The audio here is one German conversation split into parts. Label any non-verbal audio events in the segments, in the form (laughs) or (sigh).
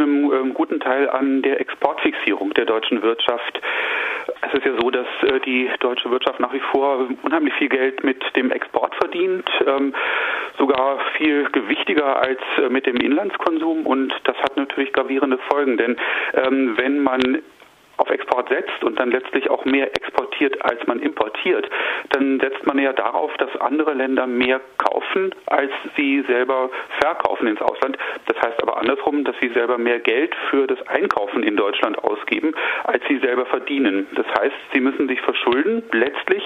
einem ähm, guten Teil an der Exportfixierung der deutschen Wirtschaft. Es ist ja so, dass äh, die deutsche Wirtschaft nach wie vor unheimlich viel Geld mit dem Export verdient, ähm, sogar viel gewichtiger als äh, mit dem Inlandskonsum und das hat natürlich gravierende Folgen, denn ähm, wenn man auf Export setzt und dann letztlich auch mehr exportiert, als man importiert, dann setzt man ja darauf, dass andere Länder mehr kaufen, als sie selber verkaufen ins Ausland. Das heißt aber andersrum, dass sie selber mehr Geld für das Einkaufen in Deutschland ausgeben, selber verdienen. Das heißt, sie müssen sich verschulden, letztlich.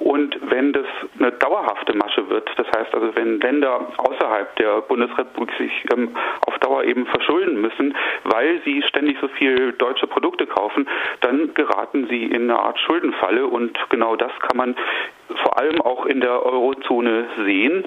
Und wenn das eine dauerhafte Masche wird, das heißt also, wenn Länder außerhalb der Bundesrepublik sich ähm, auf Dauer eben verschulden müssen, weil sie ständig so viel deutsche Produkte kaufen, kaufen, dann geraten sie in eine Art Schuldenfalle und genau das kann man vor allem auch in der Eurozone sehen.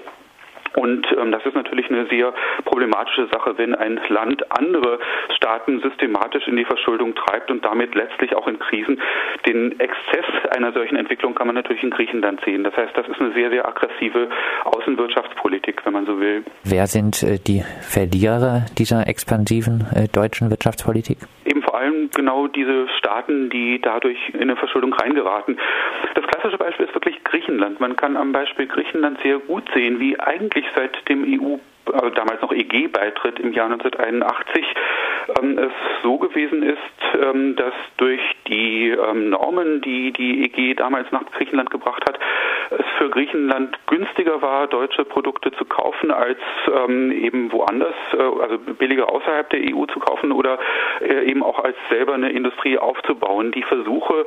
Und ähm, das ist natürlich eine sehr problematische Sache, wenn ein Land andere Staaten systematisch in die Verschuldung treibt und damit letztlich auch in Krisen. Den Exzess einer solchen Entwicklung kann man natürlich in Griechenland sehen. Das heißt, das ist eine sehr, sehr aggressive Außenwirtschaftspolitik, wenn man so will. Wer sind äh, die Verlierer dieser expansiven äh, deutschen Wirtschaftspolitik? Allem genau diese Staaten, die dadurch in eine Verschuldung reingeraten. Das klassische Beispiel ist wirklich Griechenland. Man kann am Beispiel Griechenland sehr gut sehen, wie eigentlich seit dem EU äh, damals noch EG-Beitritt im Jahr 1981 ähm, es so gewesen ist, ähm, dass durch die ähm, Normen, die die EG damals nach Griechenland gebracht hat, es für Griechenland günstiger war, deutsche Produkte zu kaufen, als ähm, eben woanders, äh, also billiger außerhalb der EU zu kaufen oder äh, eben auch als selber eine Industrie aufzubauen. Die Versuche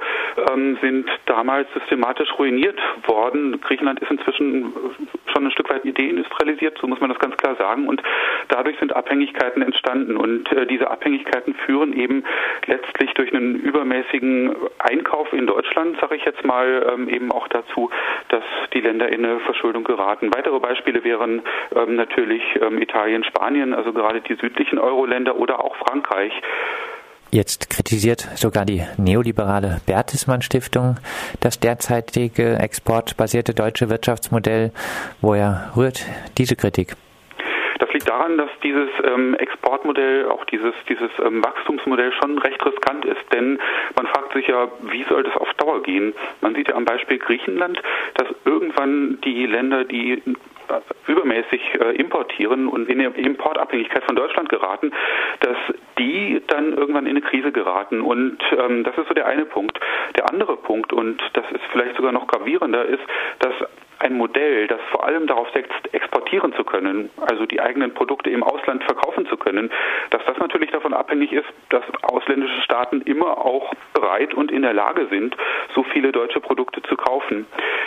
ähm, sind damals systematisch ruiniert worden. Griechenland ist inzwischen schon ein Stück weit deindustrialisiert, so muss man das ganz klar sagen. Und dadurch sind Abhängigkeiten entstanden. Und äh, diese Abhängigkeiten führen eben letztlich durch einen übermäßigen Einkauf in Deutschland, sage ich jetzt mal, ähm, eben auch dazu, dass die Länder in eine Verschuldung geraten. Weitere Beispiele wären ähm, natürlich ähm, Italien, Spanien, also gerade die südlichen Euro-Länder oder auch Frankreich. Jetzt kritisiert sogar die neoliberale Bertelsmann Stiftung das derzeitige exportbasierte deutsche Wirtschaftsmodell. Woher rührt diese Kritik? Das liegt daran, dass dieses ähm, Exportmodell, auch dieses, dieses ähm, Wachstumsmodell schon recht riskant ist, denn man fragt sich ja, wie soll das auf Dauer gehen? Man sieht ja am Beispiel Griechenland, dass irgendwann die Länder, die äh, übermäßig äh, importieren und in eine Importabhängigkeit von Deutschland geraten, dass die dann irgendwann in eine Krise geraten. Und ähm, das ist so der eine Punkt. Der andere Punkt, und das ist vielleicht sogar noch gravierender, ist, dass ein Modell, das vor allem darauf setzt, exportieren zu können, also die eigenen Produkte im Ausland verkaufen zu können, dass das natürlich davon abhängig ist, dass ausländische Staaten immer auch bereit und in der Lage sind, so viele deutsche Produkte zu kaufen.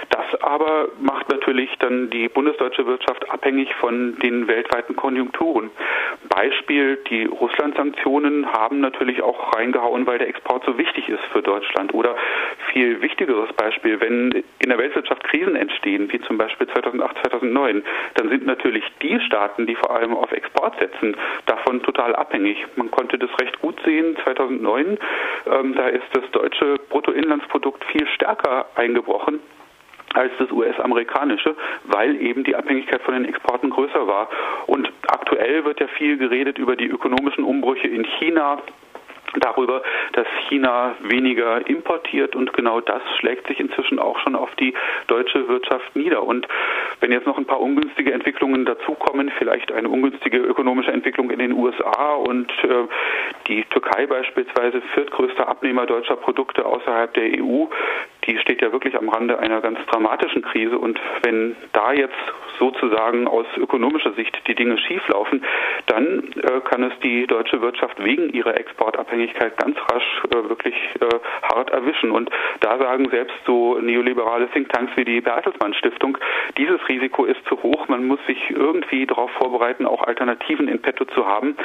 Das aber macht natürlich dann die bundesdeutsche Wirtschaft abhängig von den weltweiten Konjunkturen. Beispiel, die Russland-Sanktionen haben natürlich auch reingehauen, weil der Export so wichtig ist für Deutschland. Oder viel wichtigeres Beispiel, wenn in der Weltwirtschaft Krisen entstehen, wie zum Beispiel 2008, 2009, dann sind natürlich die Staaten, die vor allem auf Export setzen, davon total abhängig. Man konnte das recht gut sehen 2009. Ähm, da ist das deutsche Bruttoinlandsprodukt viel stärker eingebrochen als das US-amerikanische, weil eben die Abhängigkeit von den Exporten größer war. Und aktuell wird ja viel geredet über die ökonomischen Umbrüche in China, darüber, dass China weniger importiert und genau das schlägt sich inzwischen auch schon auf die deutsche Wirtschaft nieder. Und wenn jetzt noch ein paar ungünstige Entwicklungen dazukommen, vielleicht eine ungünstige ökonomische Entwicklung in den USA und äh, die Türkei beispielsweise viertgrößter Abnehmer deutscher Produkte außerhalb der EU, die steht ja wirklich am Rande einer ganz dramatischen Krise. Und wenn da jetzt sozusagen aus ökonomischer Sicht die Dinge schieflaufen, dann äh, kann es die deutsche Wirtschaft wegen ihrer Exportabhängigkeit ganz rasch äh, wirklich äh, hart erwischen. Und da sagen selbst so neoliberale Thinktanks wie die Bertelsmann Stiftung, dieses Risiko ist zu hoch. Man muss sich irgendwie darauf vorbereiten, auch Alternativen in petto zu haben,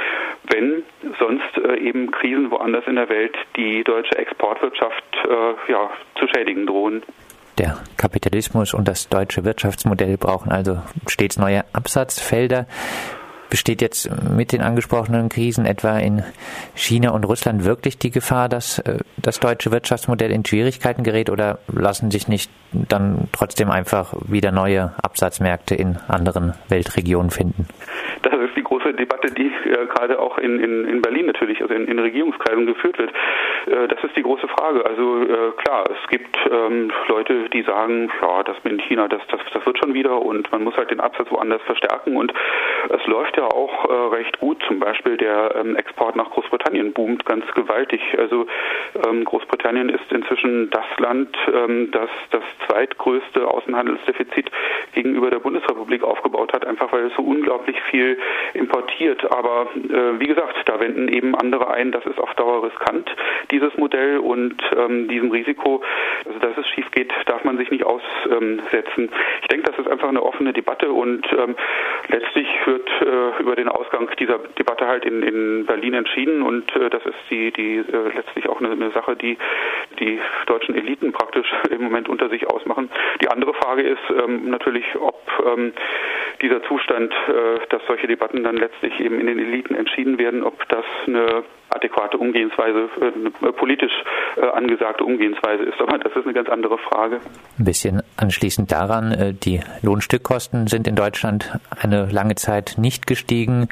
wenn sonst äh, eben Krisen woanders in der Welt die deutsche Exportwirtschaft äh, ja, zu schädigen drohen. Der Kapitalismus und das deutsche Wirtschaftsmodell brauchen also stets neue Absatzfelder. Besteht jetzt mit den angesprochenen Krisen etwa in China und Russland wirklich die Gefahr, dass äh, das deutsche Wirtschaftsmodell in Schwierigkeiten gerät oder lassen sich nicht dann trotzdem einfach wieder neue Absatzmärkte in anderen Weltregionen finden? Das ist die große Debatte, die äh, gerade auch in, in, in Berlin natürlich, also in, in Regierungskreisen geführt wird. Äh, das ist die große Frage. Also äh, klar, es gibt ähm, Leute, die sagen, ja, das mit China, das, das, das wird schon wieder und man muss halt den Absatz woanders verstärken und es läuft ja auch äh, recht gut. Zum Beispiel der ähm, Export nach Großbritannien boomt ganz gewaltig. Also ähm, Großbritannien ist inzwischen das Land, ähm, das das zweitgrößte Außenhandelsdefizit gegenüber der Bundesrepublik aufgebaut hat, einfach weil es so unglaublich viel importiert. Aber äh, wie gesagt, da wenden eben andere ein, das ist auf Dauer riskant, dieses Modell und ähm, diesem Risiko, also dass es schief geht, darf man sich nicht aussetzen. Ich denke, das ist einfach eine offene Debatte und ähm, letztlich wird äh, über den Ausgang dieser Debatte halt in, in Berlin entschieden und äh, das ist die, die äh, letztlich auch eine, eine Sache, die die deutschen Eliten praktisch (laughs) im Moment unter sich ausmachen. Die andere Frage ist ähm, natürlich, ob ähm, dieser Zustand, äh, dass solche Debatten dann letztlich eben in den Eliten entschieden werden, ob das eine adäquate Umgehensweise, äh, eine politisch äh, angesagte Umgehensweise ist. Aber das ist eine ganz andere Frage. Ein bisschen anschließend daran, die Lohnstückkosten sind in Deutschland eine lange Zeit nicht gestiegen.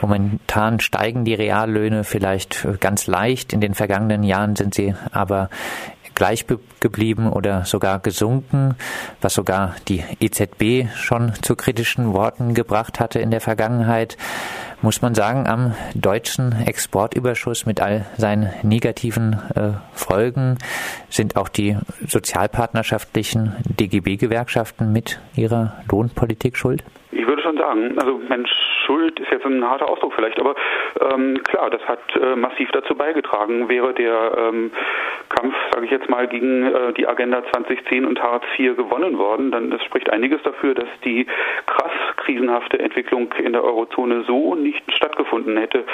Momentan steigen die Reallöhne vielleicht ganz leicht. In den vergangenen Jahren sind sie aber gleich geblieben oder sogar gesunken, was sogar die EZB schon zu kritischen Worten gebracht hatte in der Vergangenheit. Muss man sagen, am deutschen Exportüberschuss mit all seinen negativen äh, Folgen sind auch die sozialpartnerschaftlichen DGB-Gewerkschaften mit ihrer Lohnpolitik schuld? Sagen, also Mensch, Schuld ist jetzt ein harter Ausdruck vielleicht, aber ähm, klar, das hat äh, massiv dazu beigetragen. Wäre der ähm, Kampf, sage ich jetzt mal, gegen äh, die Agenda 2010 und Hartz IV gewonnen worden, dann es spricht einiges dafür, dass die krass krisenhafte Entwicklung in der Eurozone so nicht stattgefunden hätte.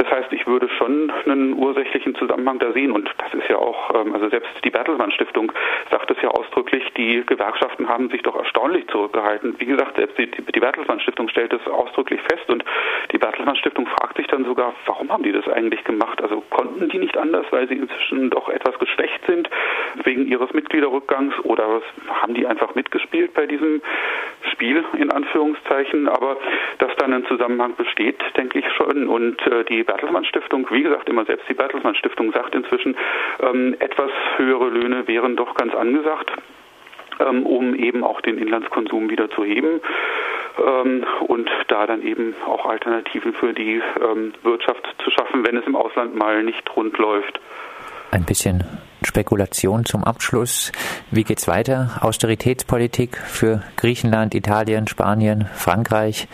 Das heißt, ich würde schon einen ursächlichen Zusammenhang da sehen und das ist ja auch, ähm, also selbst die Bertelsmann Stiftung sagt es ja ausdrücklich, die Gewerkschaften haben sich doch erstaunlich zurückgehalten. Wie gesagt, selbst die, Bertelsmann Stiftung stellt es ausdrücklich fest und die Bertelsmann Stiftung fragt sich dann sogar, warum haben die das eigentlich gemacht? Also konnten die nicht anders, weil sie inzwischen doch etwas geschwächt sind wegen ihres Mitgliederrückgangs oder haben die einfach mitgespielt bei diesem Spiel in Anführungszeichen? Aber dass dann ein Zusammenhang besteht, denke ich schon. Und äh, die Bertelsmann Stiftung, wie gesagt, immer selbst die Bertelsmann Stiftung sagt inzwischen, ähm, etwas höhere Löhne wären doch ganz angesagt ähm, um eben auch den Inlandskonsum wieder zu heben ähm, und da dann eben auch Alternativen für die ähm, Wirtschaft zu schaffen, wenn es im Ausland mal nicht rund läuft. Ein bisschen Spekulation zum Abschluss. Wie geht's weiter? Austeritätspolitik für Griechenland, Italien, Spanien, Frankreich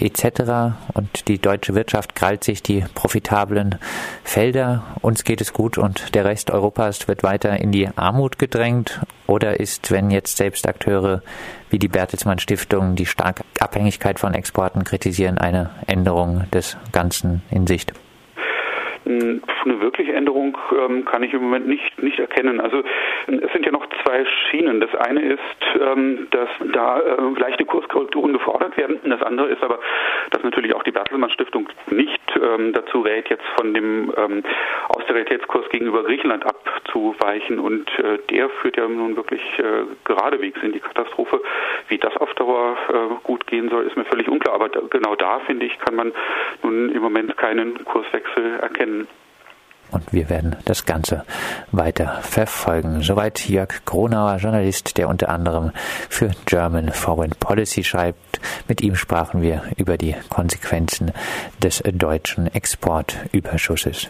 etc. Und die deutsche Wirtschaft krallt sich die profitablen Felder. Uns geht es gut und der Rest Europas wird weiter in die Armut gedrängt. Oder ist, wenn jetzt selbst Akteure wie die Bertelsmann Stiftung die starke Abhängigkeit von Exporten kritisieren, eine Änderung des Ganzen in Sicht? Eine wirkliche Änderung ähm, kann ich im Moment nicht, nicht erkennen. Also es sind ja noch zwei Schienen. Das eine ist, ähm, dass da äh, leichte Kurskorrekturen gefordert werden. Das andere ist aber, dass natürlich auch die Bertelsmann Stiftung nicht ähm, dazu rät, jetzt von dem ähm, Austeritätskurs gegenüber Griechenland abzuweichen. Und äh, der führt ja nun wirklich äh, geradewegs in die Katastrophe. Wie das auf Dauer äh, gut gehen soll, ist mir völlig unklar. Aber da, genau da, finde ich, kann man nun im Moment keinen Kurswechsel erkennen. Und wir werden das Ganze weiter verfolgen. Soweit Jörg Kronauer, Journalist, der unter anderem für German Foreign Policy schreibt. Mit ihm sprachen wir über die Konsequenzen des deutschen Exportüberschusses.